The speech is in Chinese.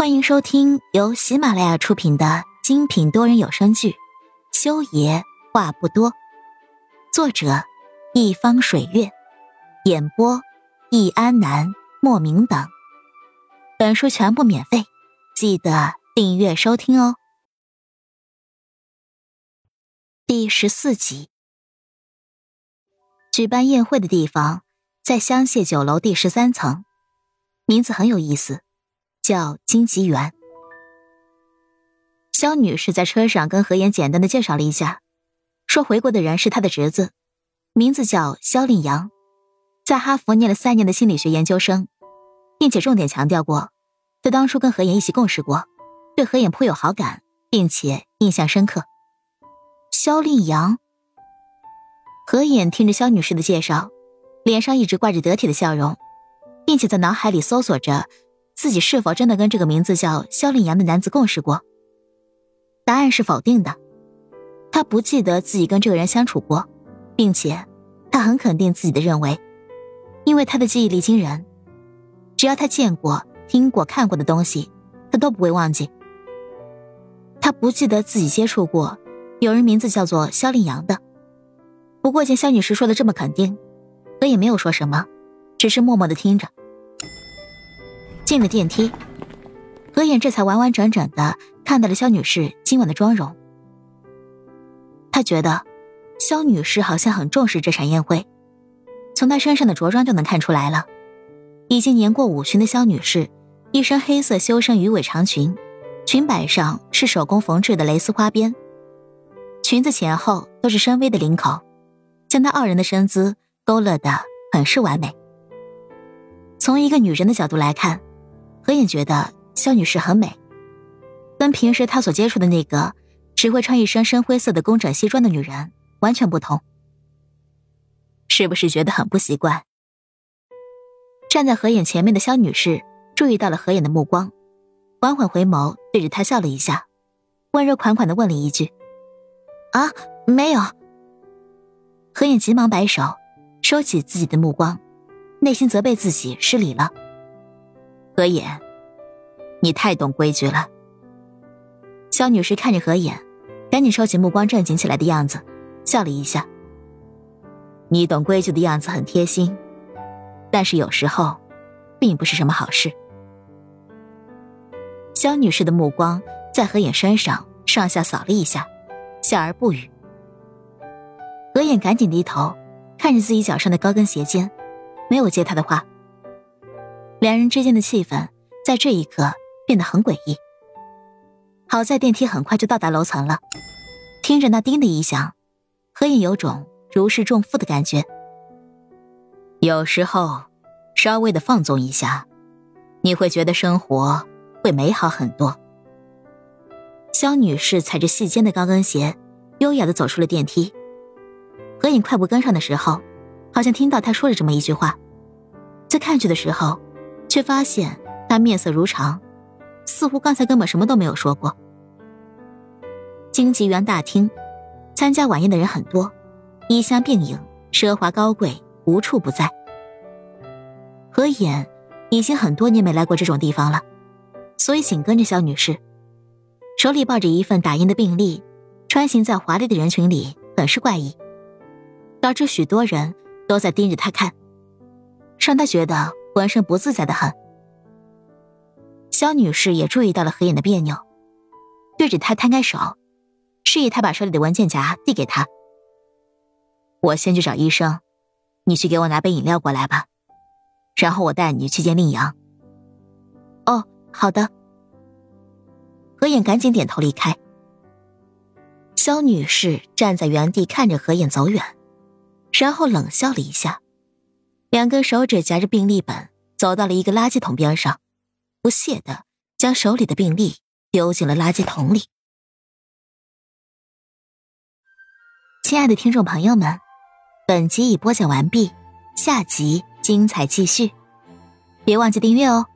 欢迎收听由喜马拉雅出品的精品多人有声剧《修爷话不多》，作者：一方水月，演播：易安南、莫名等。本书全部免费，记得订阅收听哦。第十四集，举办宴会的地方在香榭酒楼第十三层，名字很有意思。叫金吉园。肖女士在车上跟何言简单的介绍了一下，说回国的人是她的侄子，名字叫肖令阳，在哈佛念了三年的心理学研究生，并且重点强调过，他当初跟何言一起共事过，对何言颇有好感，并且印象深刻。肖令阳，何言听着肖女士的介绍，脸上一直挂着得体的笑容，并且在脑海里搜索着。自己是否真的跟这个名字叫肖令阳的男子共事过？答案是否定的。他不记得自己跟这个人相处过，并且他很肯定自己的认为，因为他的记忆力惊人，只要他见过、听过、看过的东西，他都不会忘记。他不记得自己接触过有人名字叫做肖令阳的。不过见肖女士说的这么肯定，我也没有说什么，只是默默的听着。进了电梯，何眼这才完完整整的看到了肖女士今晚的妆容。他觉得，肖女士好像很重视这场宴会，从她身上的着装就能看出来了。已经年过五旬的肖女士，一身黑色修身鱼尾长裙，裙摆上是手工缝制的蕾丝花边，裙子前后都是深 V 的领口，将她傲人的身姿勾勒的很是完美。从一个女人的角度来看。何颖觉得肖女士很美，跟平时她所接触的那个只会穿一身深灰色的工整西装的女人完全不同。是不是觉得很不习惯？站在何影前面的肖女士注意到了何颖的目光，缓缓回眸，对着他笑了一下，温柔款款的问了一句：“啊，没有。”何颖急忙摆手，收起自己的目光，内心责备自己失礼了。何眼，你太懂规矩了。肖女士看着何眼，赶紧收起目光，正经起来的样子，笑了一下。你懂规矩的样子很贴心，但是有时候，并不是什么好事。肖女士的目光在何眼身上上下扫了一下，笑而不语。何眼赶紧低头，看着自己脚上的高跟鞋尖，没有接她的话。两人之间的气氛在这一刻变得很诡异。好在电梯很快就到达楼层了，听着那叮的一响，何影有种如释重负的感觉。有时候，稍微的放纵一下，你会觉得生活会美好很多。肖女士踩着细尖的高跟鞋，优雅的走出了电梯。何影快步跟上的时候，好像听到她说了这么一句话，在看去的时候。却发现他面色如常，似乎刚才根本什么都没有说过。经济园大厅，参加晚宴的人很多，衣香鬓影，奢华高贵无处不在。何衍已经很多年没来过这种地方了，所以紧跟着肖女士，手里抱着一份打印的病历，穿行在华丽的人群里，很是怪异，导致许多人都在盯着他看，让他觉得。浑身不自在的很，肖女士也注意到了何影的别扭，对着他摊开手，示意他把手里的文件夹递给他。我先去找医生，你去给我拿杯饮料过来吧，然后我带你去见令阳。哦，好的。何影赶紧点头离开。肖女士站在原地看着何影走远，然后冷笑了一下。两根手指夹着病历本，走到了一个垃圾桶边上，不屑的将手里的病历丢进了垃圾桶里。亲爱的听众朋友们，本集已播讲完毕，下集精彩继续，别忘记订阅哦。